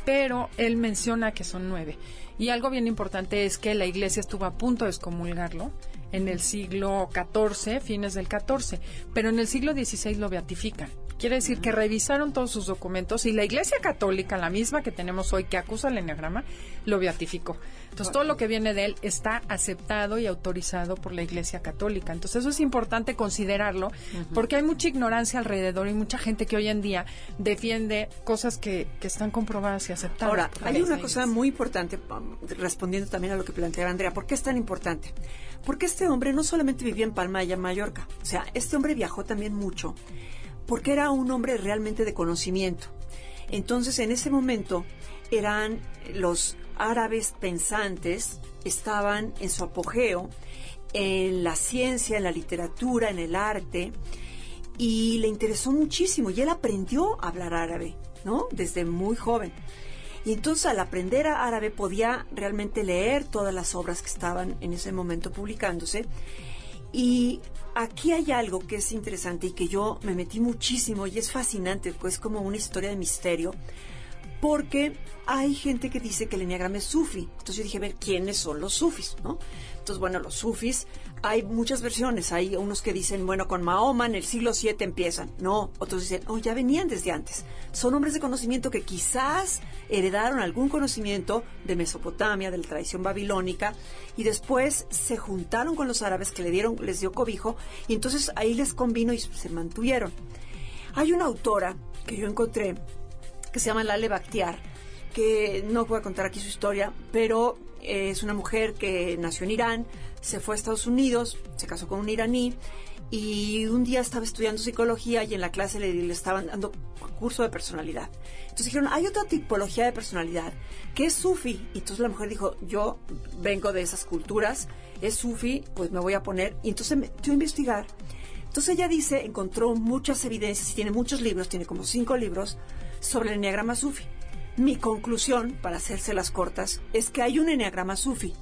Pero él menciona que son nueve. Y algo bien importante es que la iglesia estuvo a punto de excomulgarlo en el siglo XIV, fines del XIV. Pero en el siglo XVI lo beatifican. Quiere decir que revisaron todos sus documentos y la Iglesia Católica, la misma que tenemos hoy, que acusa al enneagrama, lo beatificó. Entonces, todo lo que viene de él está aceptado y autorizado por la Iglesia Católica. Entonces, eso es importante considerarlo, porque hay mucha ignorancia alrededor y mucha gente que hoy en día defiende cosas que, que están comprobadas y aceptadas. Ahora, hay una cosa muy importante, um, respondiendo también a lo que planteaba Andrea. ¿Por qué es tan importante? Porque este hombre no solamente vivía en Palma de Mallorca, o sea, este hombre viajó también mucho, porque era un hombre realmente de conocimiento. Entonces, en ese momento, eran los árabes pensantes, estaban en su apogeo, en la ciencia, en la literatura, en el arte, y le interesó muchísimo y él aprendió a hablar árabe, ¿no? Desde muy joven. Y entonces al aprender a árabe podía realmente leer todas las obras que estaban en ese momento publicándose. Y aquí hay algo que es interesante y que yo me metí muchísimo y es fascinante, pues como una historia de misterio, porque hay gente que dice que el enneagrama es sufi. Entonces yo dije, a ver, ¿quiénes son los sufis? Entonces, bueno, los sufis, hay muchas versiones. Hay unos que dicen, bueno, con Mahoma en el siglo VII empiezan. No, otros dicen, oh, ya venían desde antes. Son hombres de conocimiento que quizás heredaron algún conocimiento de Mesopotamia, de la tradición babilónica, y después se juntaron con los árabes que le dieron, les dio cobijo, y entonces ahí les convino y se mantuvieron. Hay una autora que yo encontré que se llama Lale Bakhtiar, que no voy a contar aquí su historia, pero eh, es una mujer que nació en Irán, se fue a Estados Unidos, se casó con un iraní y un día estaba estudiando psicología y en la clase le, estaban dando curso de personalidad. Entonces dijeron, hay otra tipología de personalidad que es sufi. Y entonces la mujer dijo, yo vengo de esas culturas, es sufi, pues me voy a poner. Y entonces me dio a investigar. Entonces ella dice, encontró muchas evidencias, y tiene muchos libros, tiene como cinco libros sobre el enneagrama sufi. Mi conclusión, para hacerse las cortas, es que hay un enneagrama sufi,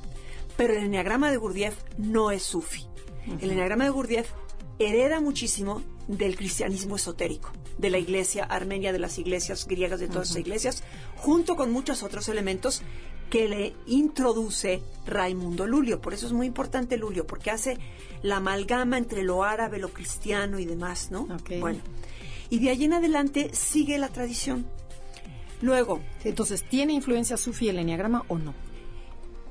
pero el enneagrama de Gurdjieff no es sufi. El enneagrama de Gurdjieff hereda muchísimo del cristianismo esotérico, de la iglesia armenia, de las iglesias griegas, de todas las iglesias, junto con muchos otros elementos que le introduce Raimundo Lulio. Por eso es muy importante Lulio, porque hace la amalgama entre lo árabe, lo cristiano y demás, ¿no? Bueno, y de ahí en adelante sigue la tradición. Luego, Entonces, ¿tiene influencia sufi el enneagrama o no?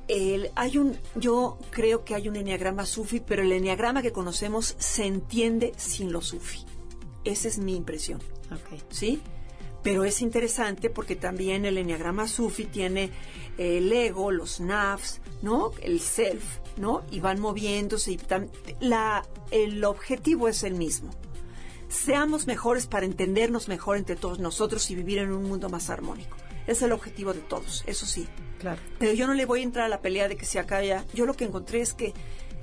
el, hay un, yo creo que hay un enneagrama sufi, pero el enneagrama que conocemos se entiende sin lo sufi. Esa es mi impresión, Ok. ¿sí? Pero es interesante porque también el enneagrama sufi tiene eh, el ego, los nafs, ¿no? El self, ¿no? Y van moviéndose y tam- la, el objetivo es el mismo. Seamos mejores para entendernos mejor entre todos nosotros y vivir en un mundo más armónico. Es el objetivo de todos, eso sí. Claro. Pero yo no le voy a entrar a la pelea de que se acaba. Yo lo que encontré es que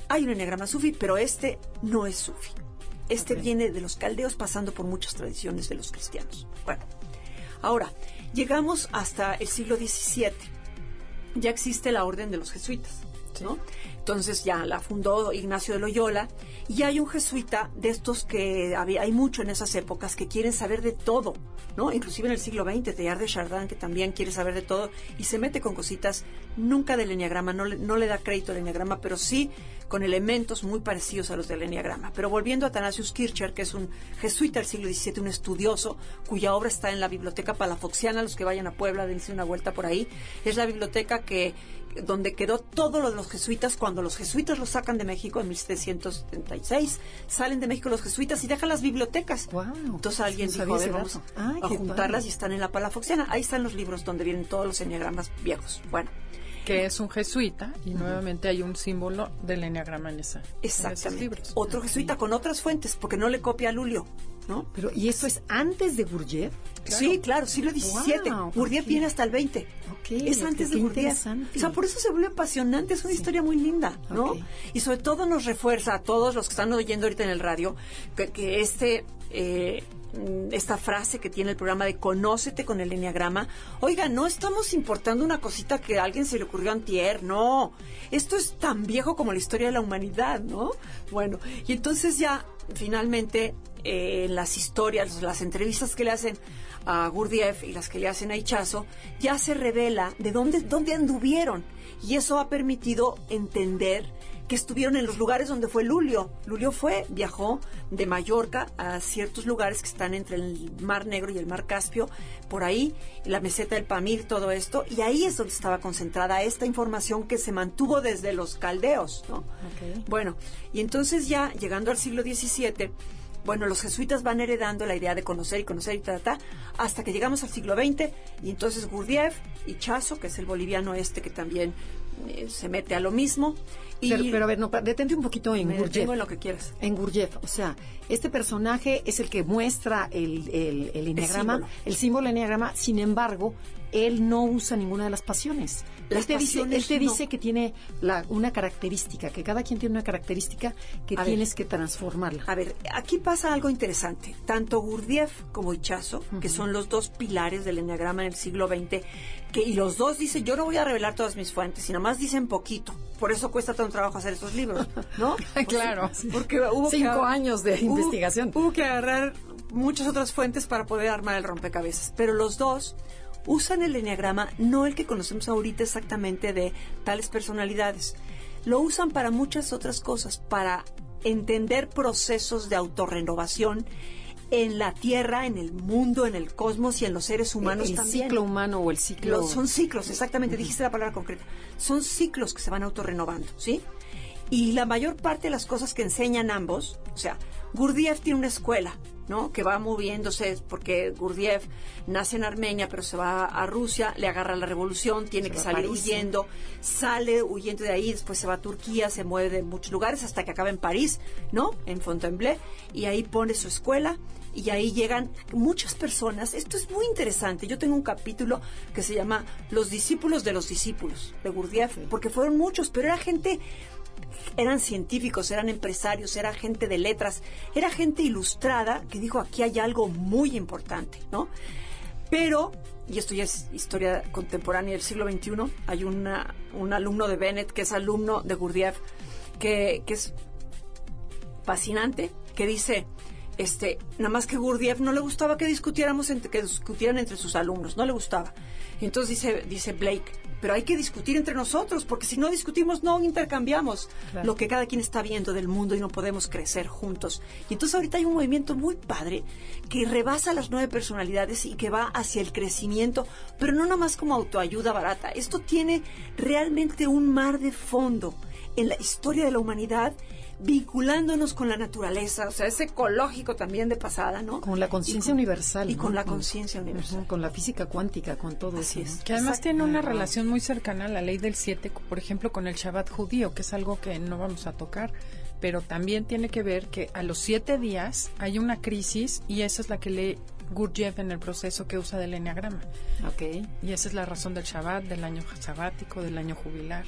hay un enneagrama sufi, pero este no es sufi. Este viene de los caldeos pasando por muchas tradiciones de los cristianos. Bueno, ahora, llegamos hasta el siglo XVII. Ya existe la orden de los jesuitas. Entonces ya la fundó Ignacio de Loyola y hay un jesuita de estos que había, hay mucho en esas épocas que quieren saber de todo, ¿no? Inclusive en el siglo XX, Teilhard de Chardin, que también quiere saber de todo y se mete con cositas nunca del enneagrama, no le, no le da crédito al enneagrama, pero sí con elementos muy parecidos a los del enneagrama. Pero volviendo a Athanasius Kircher, que es un jesuita del siglo XVII, un estudioso, cuya obra está en la Biblioteca Palafoxiana, los que vayan a Puebla, dense una vuelta por ahí. Es la biblioteca que donde quedó todo lo de los jesuitas cuando los jesuitas los sacan de México en 1776 salen de México los jesuitas y dejan las bibliotecas. Entonces alguien dijo a ver, vamos a juntarlas y están en la Palafoxiana. Ahí están los libros donde vienen todos los enneagramas viejos. Bueno. Que es un jesuita y nuevamente hay un símbolo del enneagrama en, esa, Exactamente. esos libros. Otro jesuita con otras fuentes, porque no le copia a Lulio, ¿no? Pero, ¿y esto es antes de Gurdjieff? Sí, claro, siglo XVII. Wow, Gurdjieff viene hasta el 20. Ok, es antes de Gurdjieff. O sea, por eso se vuelve apasionante, es una historia muy linda, ¿no? Y sobre todo nos refuerza a todos los que están oyendo ahorita en el radio que, que este... eh, esta frase que tiene el programa de conócete con el enneagrama. Oiga, no estamos importando una cosita que a alguien se le ocurrió antier, no. Esto es tan viejo como la historia de la humanidad, ¿no? Bueno, y entonces ya finalmente eh, las historias, las entrevistas que le hacen a Gurdjieff y las que le hacen a Ichazo, ya se revela de dónde, dónde anduvieron. Y eso ha permitido entender que estuvieron en los lugares donde fue Lulio. Lulio fue, viajó de Mallorca a ciertos lugares que están entre el Mar Negro y el Mar Caspio, por ahí, la meseta del Pamir, todo esto, y ahí es donde estaba concentrada esta información que se mantuvo desde los caldeos, ¿no? Bueno, y entonces ya llegando al siglo XVII, bueno, los jesuitas van heredando la idea de conocer y conocer y ta, ta, ta, hasta que llegamos al siglo XX y entonces Gurdjieff y Chazo, que es el boliviano este que también eh, se mete a lo mismo. Y Pero, pero a ver, no, detente un poquito en Gurdjieff. en lo que quieras. En Gurdjieff, o sea, este personaje es el que muestra el, el, el enneagrama, símbolo. el símbolo enneagrama, sin embargo, él no usa ninguna de las pasiones. Las él te dice, no. que tiene la, una característica, que cada quien tiene una característica que A ver. tienes que transformarla. A ver, aquí pasa algo interesante. Tanto Gurdjieff como Ichazo, que son los dos pilares del enneagrama en el siglo XX, que, y los dos dicen, yo no voy a revelar todas mis fuentes, y nada más dicen poquito. Por eso cuesta tanto trabajo hacer estos libros, ¿no? Claro. Porque hubo que- Cinco años de hubo- investigación. Hubo que agarrar muchas otras fuentes para poder armar el rompecabezas. Pero los dos usan el enneagrama, no el que conocemos ahorita exactamente de tales personalidades. Lo usan para muchas otras cosas, para entender procesos de autorrenovación en la Tierra, en el mundo, en el cosmos y en los seres humanos el también. ciclo humano o el ciclo... Los- son ciclos, exactamente, dijiste la palabra concreta. Son ciclos que se van autorrenovando, ¿sí? Y la mayor parte de las cosas que enseñan ambos, o sea, Gurdjieff tiene una escuela, ¿no? Que va moviéndose porque Gurdjieff nace en Armenia, pero se va a Rusia, le agarra la revolución, tiene Se que salir huyendo, sale huyendo de ahí, después se va a Turquía, se mueve de muchos lugares hasta que acaba en París, ¿no? En Fontainebleau, y ahí pone su escuela y ahí llegan muchas personas. Esto es muy interesante. Yo tengo un capítulo que se llama Los discípulos de los discípulos de Gurdjieff, porque fueron muchos, pero era gente eran científicos, eran empresarios, era gente de letras, era gente ilustrada que dijo aquí hay algo muy importante, ¿no? Pero, y esto ya es historia contemporánea del siglo XXI, hay un alumno de Bennett que es alumno de Gurdjieff, que, es fascinante, que dice, este, nada más que Gurdjieff no le gustaba que discutiéramos que discutieran entre sus alumnos, no le gustaba. Entonces dice, dice Blake, pero hay que discutir entre nosotros, porque si no discutimos, no intercambiamos Claro. lo que cada quien está viendo del mundo y no podemos crecer juntos. Y entonces ahorita hay un movimiento muy padre que rebasa las nueve personalidades y que va hacia el crecimiento, pero no nomás como autoayuda barata. Esto tiene realmente un mar de fondo en la historia de la humanidad vinculándonos con la naturaleza, o sea, es ecológico también de pasada, ¿no? Con la conciencia con- universal. Y ¿no? con la conciencia universal. Con la física cuántica, con todo Así eso. es. ¿no? Que además Exacto. tiene una relación muy cercana a la ley del 7, por ejemplo, con el Shabbat judío, que es algo que no vamos a tocar, pero también tiene que ver que a los siete días hay una crisis y esa es la que lee Gurdjieff en el proceso que usa del enneagrama. Ok. Y esa es la razón del Shabbat, del año sabático, del año jubilar.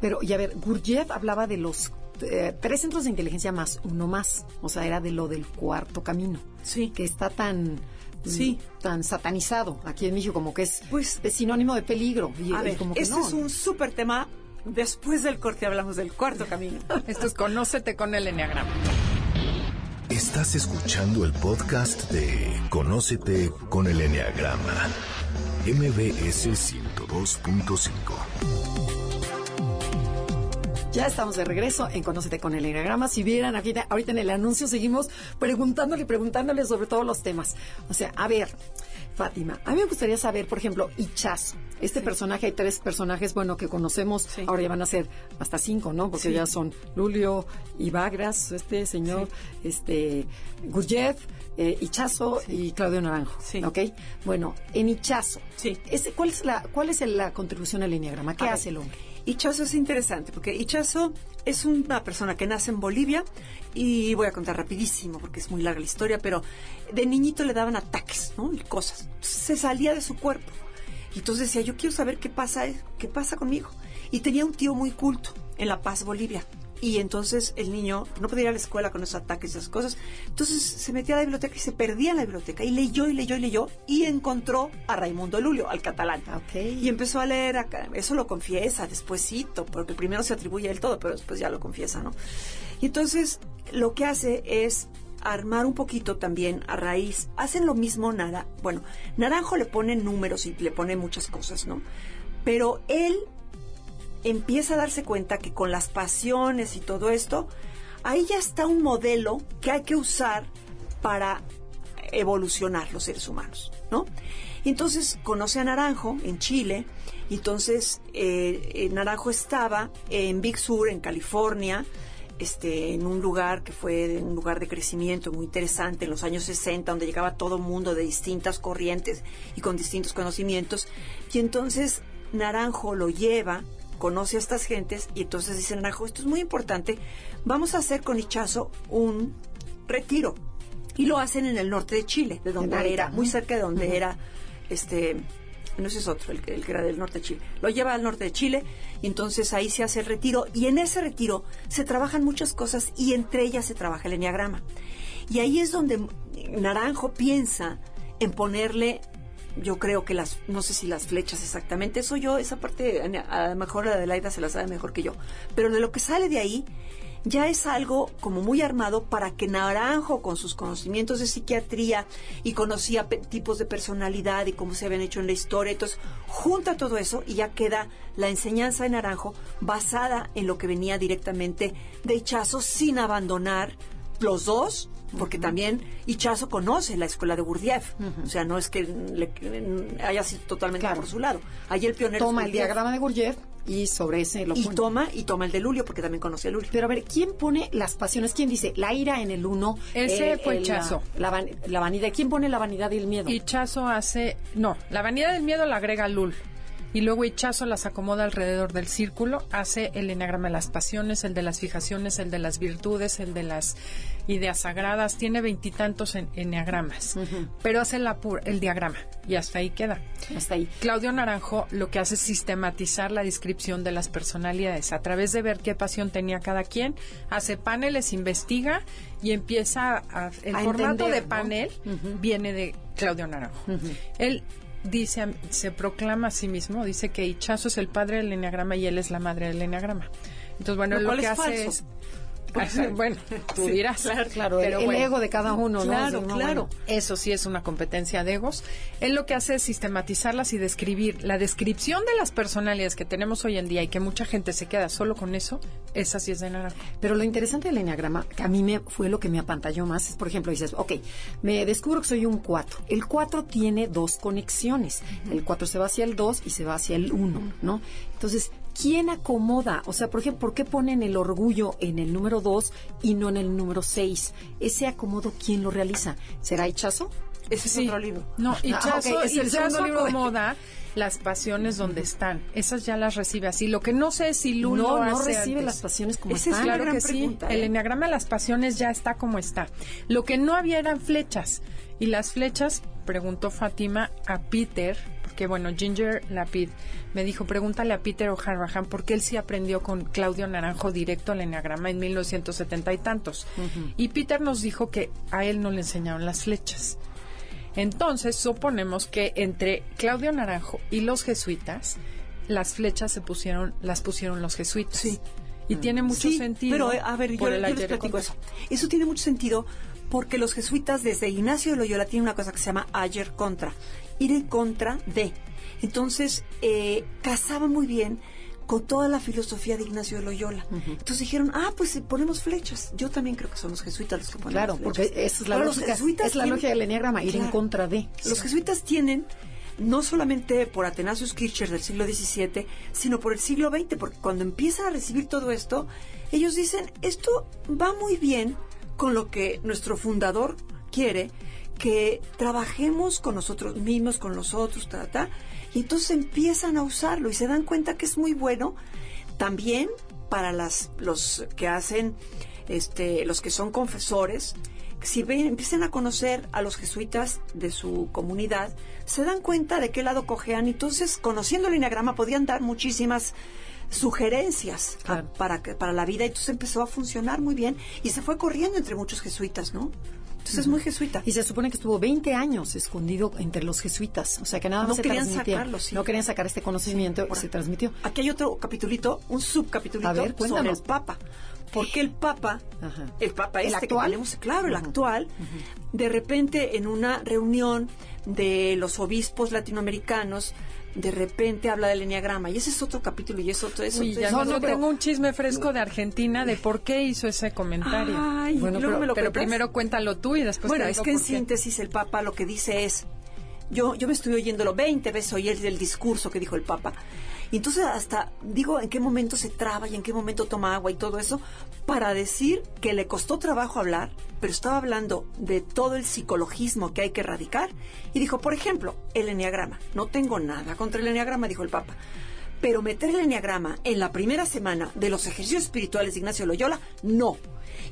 Pero, y a ver, Gurdjieff hablaba de los eh, tres centros de inteligencia más uno más. O sea, era de lo del cuarto camino. Sí. Que está tan. Sí. tan satanizado aquí en México como que es Pues- es sinónimo de peligro y, A y ver, como que este no, es un súper tema Después del corte hablamos del cuarto camino. Esto es Conócete con el Enneagrama. Estás escuchando el podcast de Conócete con el Enneagrama. MBS 102.5. Ya estamos de regreso en Conócete con el Enneagrama. Si vieran aquí, ahorita en el anuncio seguimos preguntándole y preguntándole sobre todos los temas. O sea, a ver, Fátima, a mí me gustaría saber, por ejemplo, Ichazo. Este personaje, hay tres personajes, bueno, que conocemos, ahora ya van a ser hasta cinco, ¿no? Porque ya son Lulio Ibagras, este señor, este Gurjev, eh, Ichazo y Claudio Naranjo. Sí. ¿Ok? Bueno, en Ichazo, Sí. ese- ¿cuál es la, cuál es la contribución al Enneagrama? ¿Qué A ver, hace el hombre? Ichazo es interesante porque Ichazo es una persona que nace en Bolivia y voy a contar rapidísimo porque es muy larga la historia, pero de niñito le daban ataques, ¿no? Y cosas. Se salía de su cuerpo. Y entonces decía, yo quiero saber qué pasa, qué pasa conmigo. Y tenía un tío muy culto en La Paz, Bolivia. Y entonces el niño no podía ir a la escuela con esos ataques y esas cosas. Entonces se metía a la biblioteca y se perdía en la biblioteca. Y leyó y leyó y leyó y encontró a Raimundo Lulio, al catalán. Y empezó a leer, acá, eso lo confiesa despuésito, porque primero se atribuye él todo, pero después ya lo confiesa, ¿no? Y entonces lo que hace es armar un poquito también a raíz. Hacen lo mismo nada. Bueno, Naranjo le pone números y le pone muchas cosas, ¿no? Pero él empieza a darse cuenta que con las pasiones y todo esto, ahí ya está un modelo que hay que usar para evolucionar los seres humanos, ¿no? Entonces conoce a Naranjo en Chile, entonces eh, eh, Naranjo estaba en Big Sur, en California, este, en un lugar que fue un lugar de crecimiento muy interesante en los años 60, donde llegaba todo mundo de distintas corrientes y con distintos conocimientos. Y entonces Naranjo lo lleva, conoce a estas gentes y entonces dice Naranjo, esto es muy importante, vamos a hacer con Ichazo un retiro. Y lo hacen en el norte de Chile, de donde era, muy cerca de donde era, este, no ese es otro, el, que- el que era del norte de Chile. Lo lleva al norte de Chile y entonces ahí se hace el retiro y en ese retiro se trabajan muchas cosas y entre ellas se trabaja el enneagrama. Y ahí es donde Naranjo piensa en ponerle, yo creo que las, no sé si las flechas exactamente, eso yo, esa parte, a lo mejor la Adelaida se la sabe mejor que yo, pero de lo que sale de ahí ya es algo como muy armado para que Naranjo, con sus conocimientos de psiquiatría y conocía tipos de personalidad y cómo se habían hecho en la historia, entonces junta todo eso y ya queda la enseñanza de Naranjo basada en lo que venía directamente de Ichazo sin abandonar los dos, porque también Ichazo conoce la escuela de Gurdjieff, o sea, no es que le- haya sido totalmente Claro. por su lado. Allí el pionero Toma el diagrama de Gurdjieff y sobre ese lo y pone. toma y toma el de Lulio porque también conoce a Lulio. Pero a ver, ¿quién pone las pasiones? ¿Quién dice la ira en el uno? Ese fue la- Ichazo. La, van- la vanidad. ¿Quién pone la vanidad y el miedo? Ichazo hace. No, la vanidad del miedo la agrega Lul. Y luego Ichazo las acomoda alrededor del círculo, hace el enagrama de las pasiones, el de las fijaciones, el de las virtudes, el de las ideas sagradas. Tiene veintitantos en- pero hace la pu- el diagrama y hasta ahí queda. Hasta ahí. Claudio Naranjo lo que hace es sistematizar la descripción de las personalidades a través de ver qué pasión tenía cada quien, hace paneles, investiga y empieza a... El A formato entender, de ¿no? panel viene de Claudio Naranjo. Él dice, se proclama a sí mismo, dice que Ichazo es el padre del enneagrama y él es la madre del enneagrama. Entonces, bueno, Lo que es hace falso. es... bueno, tú dirás. Claro, claro. Pero el, bueno. ego de cada uno, ¿no? Claro, no, claro. bueno. Eso sí es una competencia de egos. Él lo que hace es sistematizarlas y describir la descripción de las personalidades que tenemos hoy en día y que mucha gente se queda solo con eso, esa sí es de naranjo. Pero lo interesante del enneagrama, que a mí me fue lo que me apantalló más, es, por ejemplo, dices, ok, me descubro que soy un 4. El 4 tiene dos conexiones. El 4 se va hacia el 2 y se va hacia el 1, ¿no? Entonces, ¿quién acomoda? O sea, por ejemplo, ¿por qué ponen el orgullo en el número 2 y no en el número 6? Ese acomodo, ¿quién lo realiza? ¿Será Ichazo? Ese es otro libro. No, Ah, Ichazo, ok, es el Ichazo segundo libro de- acomoda las pasiones donde están. Esas ya las recibe así. Lo que no sé es si Lul no, no recibe antes. las pasiones como Ese es están. una Claro gran que sí. pregunta, El ¿eh? enneagrama de las pasiones ya está como está. Lo que no había eran flechas. Y las flechas, preguntó Fátima a Peter, porque bueno, Ginger Lapid me dijo, pregúntale a Peter O'Harahan, porque él sí aprendió con Claudio Naranjo directo al enneagrama en 1970 y tantos. Y Peter nos dijo que a él no le enseñaron las flechas. Entonces, suponemos que entre Claudio Naranjo y los jesuitas las flechas se pusieron, las pusieron los jesuitas. Sí. Y tiene mucho Sí, sentido. Pero, eh, a ver, yo, yo les platico eso. Eso tiene mucho sentido porque los jesuitas desde Ignacio de Loyola tienen una cosa que se llama ayer contra, ir en contra de. Entonces, eh, casaba muy bien con toda la filosofía de Ignacio de Loyola. Entonces dijeron, ah, pues eh, ponemos flechas. Yo también creo que son los jesuitas los que ponen Claro, las porque flechas. esa es la los lógica, jesuitas es la tienen- lógica del enneagrama, ir en Claro. contra de. Los jesuitas tienen, no solamente por Atanasius Kircher del siglo XVII, sino por el siglo XX, porque cuando empiezan a recibir todo esto, ellos dicen, esto va muy bien con lo que nuestro fundador quiere, que trabajemos con nosotros mismos, con los otros, ta, ta, y entonces empiezan a usarlo y se dan cuenta que es muy bueno también para las, los que hacen, este, los que son confesores, si ven, empiezan a conocer a los jesuitas de su comunidad, se dan cuenta de qué lado cojean. Entonces, conociendo el enneagrama, podían dar muchísimas sugerencias a- Claro. para, que- para la vida. Entonces empezó a funcionar muy bien y se fue corriendo entre muchos jesuitas, ¿no? Entonces es muy jesuita. Y se supone que estuvo 20 años escondido entre los jesuitas. O sea, que nada más No se querían sacarlo, sí. No querían sacar este conocimiento y Ahora, se transmitió. Aquí hay otro capitulito, un subcapitulito A ver, sobre el Papa. Porque el Papa, Ajá. el Papa ¿El este que actual? tenemos, claro, el actual, de repente en una reunión de los obispos latinoamericanos, de repente habla del enneagrama. Y ese es otro capítulo y es otro. Eso, Uy, ya eso- no, no, no, pero- tengo un chisme fresco de Argentina de por qué hizo ese comentario. Ay, bueno, pero, me lo pero primero cuéntalo tú y después Bueno, es que en síntesis el Papa lo que dice es, yo, yo me estoy oyéndolo 20 veces oí el, el discurso que dijo el Papa. Y entonces hasta digo en qué momento se traba y en qué momento toma agua y todo eso para decir que le costó trabajo hablar, pero estaba hablando de todo el psicologismo que hay que erradicar. Y dijo, por ejemplo, el enneagrama. No tengo nada contra el enneagrama, dijo el Papa. Pero meter el enneagrama en la primera semana de los ejercicios espirituales de Ignacio Loyola, no.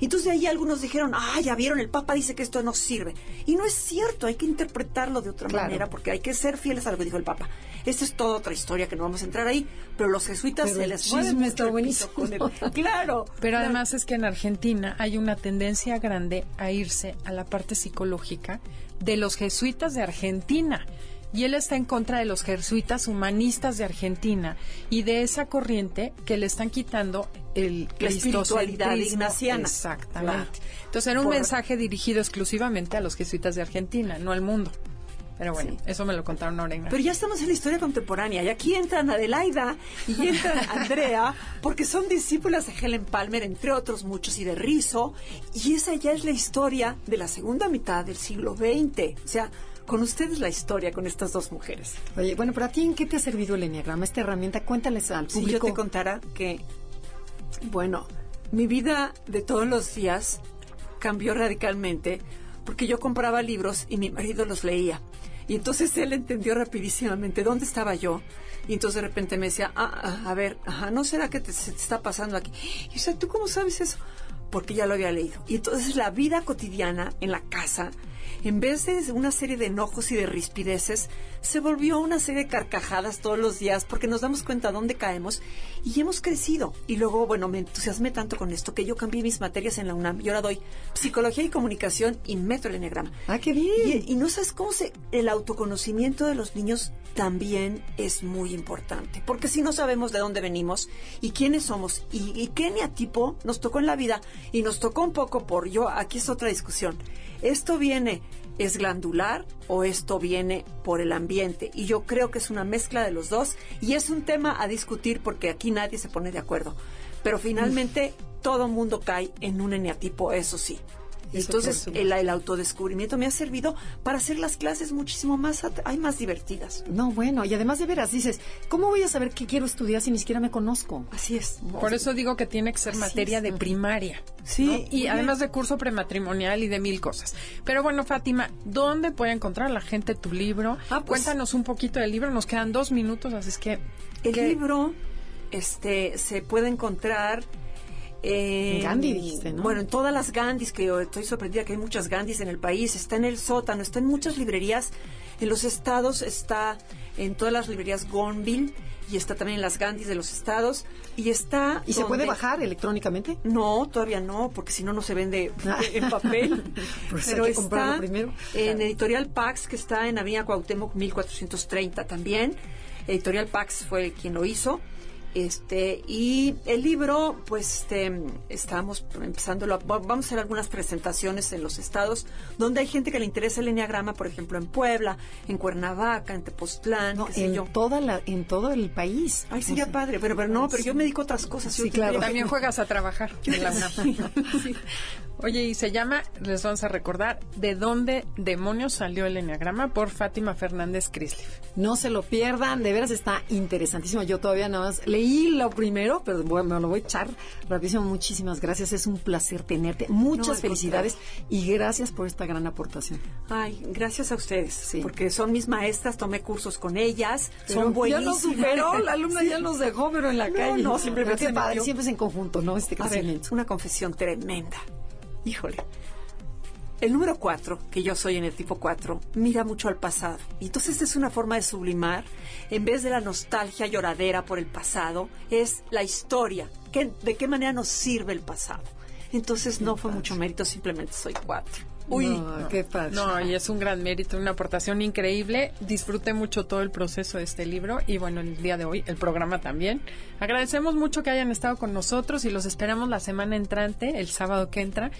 Entonces de ahí algunos dijeron, ah, ya vieron, el Papa dice que esto no sirve. Y no es cierto, hay que interpretarlo de otra Claro. manera porque hay que ser fieles a lo que dijo el Papa. Esta es toda otra historia que no vamos a entrar ahí, pero los jesuitas Pero se les mueve chisme mucho está buenísimo. piso con el- Claro. Pero claro. además es que en Argentina hay una tendencia grande a irse a la parte psicológica de los jesuitas de Argentina. Y él está en contra de los jesuitas humanistas de Argentina y de esa corriente que le están quitando el La espiritualidad ignaciana. Exactamente. Claro. Entonces era un Por- mensaje dirigido exclusivamente a los jesuitas de Argentina, no al mundo. Pero bueno, Sí. eso me lo contaron ahora en Pero ya estamos en la historia contemporánea y aquí entran Adelaida y entra Andrea porque son discípulas de Helen Palmer, entre otros muchos, y de Rizzo. Y esa ya es la historia de la segunda mitad del siglo XX. O sea, con ustedes la historia con estas dos mujeres. Oye, bueno, pero a ti en qué te ha servido el enneagrama, esta herramienta? Cuéntales al Si yo público. te contara que, bueno, mi vida de todos los días cambió radicalmente porque yo compraba libros y mi marido los leía. Y entonces él entendió rapidísimamente dónde estaba yo. Y entonces de repente me decía, ah, ah, a ver, ajá, ¿no será que te, se te está pasando aquí? Y yo decía, ¿tú cómo sabes eso? Porque ya lo había leído. Y entonces la vida cotidiana en la casa, en vez de una serie de enojos y de rispideces, se volvió una serie de carcajadas todos los días porque nos damos cuenta dónde caemos y hemos crecido. Y luego, bueno, me entusiasmé tanto con esto que yo cambié mis materias en la UNAM y ahora doy psicología y comunicación y meto el enneagrama. Ah, qué bien. Y, y no sabes cómo se, el autoconocimiento de los niños también es muy importante, porque si no sabemos de dónde venimos y quiénes somos y, y qué neatipo nos tocó en la vida y nos tocó un poco por yo, aquí es otra discusión. Esto viene es glandular o esto viene por el ambiente y yo creo que es una mezcla de los dos y es un tema a discutir porque aquí nadie se pone de acuerdo. Pero finalmente todo mundo cae en un eneatipo, eso sí. Eso entonces el, el autodescubrimiento me ha servido para hacer las clases muchísimo más, at- hay más divertidas. No, bueno, y además de veras dices, ¿cómo voy a saber qué quiero estudiar si ni siquiera me conozco? Así es. Por eso digo que tiene que ser Así materia es. de primaria. Sí, Y bien. además de curso prematrimonial y de mil cosas. Pero bueno, Fátima, ¿dónde puede encontrar la gente tu libro? Ah, pues- Cuéntanos un poquito del libro. Nos quedan dos minutos, así es que... El ¿qué? libro este, se puede encontrar en Gandhi, dijiste, ¿no? Bueno, en todas las Gandhis, que yo estoy sorprendida que hay muchas Gandhis en el país. Está en el sótano, está en muchas librerías. En los estados está en todas las librerías Gonville y está también en las Gandhis de los estados. Y está. ¿Y se puede bajar electrónicamente? No, todavía no, porque si no, no se vende en papel. Pues Pero hay que está primero. en Editorial Pax, que está en Avenida Cuauhtémoc 1430 también. Editorial Pax fue quien lo hizo. Este, y el libro, pues este, estamos empezando, vamos a hacer algunas presentaciones en los estados donde hay gente que le interesa el enneagrama, por ejemplo, en Puebla, en Cuernavaca, en Tepoztlán, en, toda la, en todo el país. Ay, sería padre, pero, pero no, pero yo me dedico a otras cosas. Sí, claro. También juegas a trabajar en la Oye, y se llama, les vamos a recordar, ¿De dónde demonios salió el enneagrama? por Fátima Fernández Crislif. No se lo pierdan, de veras está interesantísimo. Yo todavía nada más leí lo primero, pero bueno, me lo voy a echar rapidísimo. Muchísimas gracias, es un placer tenerte. Muchas felicidades y gracias por esta gran aportación. Ay, gracias a ustedes, porque son mis maestras, tomé cursos con ellas, son buenísimas. Ya nos superó, la alumna ya nos dejó, pero en la calle. No, simplemente siempre es en conjunto, ¿no? Este crecimiento. una confesión tremenda. Híjole. El número 4, que yo soy en el tipo 4, mira mucho al pasado. Y entonces es una forma de sublimar, en vez de la nostalgia lloradera por el pasado, es la historia. ¿De qué manera nos sirve el pasado? Entonces no fue mucho mérito, simplemente soy 4. Uy, no, qué padre. No, y es un gran mérito, una aportación increíble. Disfruté mucho todo el proceso de este libro y bueno, el día de hoy el programa también. Agradecemos mucho que hayan estado con nosotros y los esperamos la semana entrante, el sábado que entra,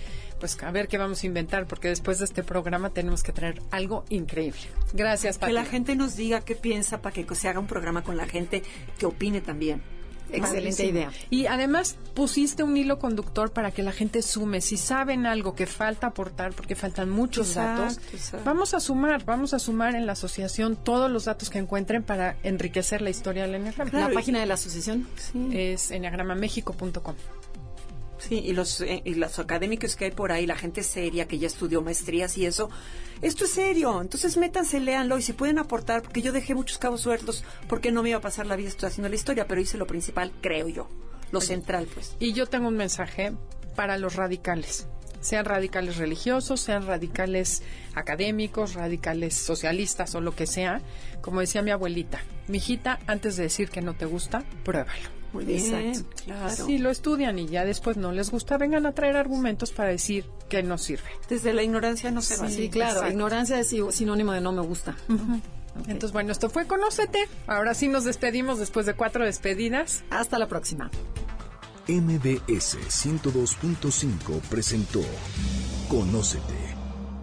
pues a ver qué vamos a inventar porque después de este programa tenemos que traer algo increíble. Gracias, Pati. Que la gente nos diga qué piensa para que se haga un programa con la gente que opine también. Excelente idea. Y además pusiste un hilo conductor para que la gente sume. Si saben algo que falta aportar, porque faltan muchos datos, vamos a sumar, vamos a sumar en la asociación todos los datos que encuentren para enriquecer la historia del Enneagrama. la página de la asociación es enneagramamexico.com. Sí, y los, eh, y los académicos que hay por ahí, la gente seria que ya estudió maestrías y eso, esto es serio. Entonces métanse, léanlo y si pueden aportar, porque yo dejé muchos cabos sueltos porque no me iba a pasar la vida haciendo la historia, pero hice lo principal, creo yo, lo central, pues. Y yo tengo un mensaje para los radicales sean radicales religiosos, sean radicales académicos, radicales socialistas o lo que sea. Como decía mi abuelita, mijita, antes de decir que no te gusta, pruébalo. Muy bien, Si lo estudian y ya después no les gusta, vengan a traer argumentos para decir que no sirve. Desde la ignorancia no se va. Sí, claro, ignorancia es sinónimo de no me gusta. Entonces, bueno, esto fue Conócete. Ahora sí nos despedimos después de cuatro despedidas. Hasta la próxima. MBS 102.5 presentó Conócete.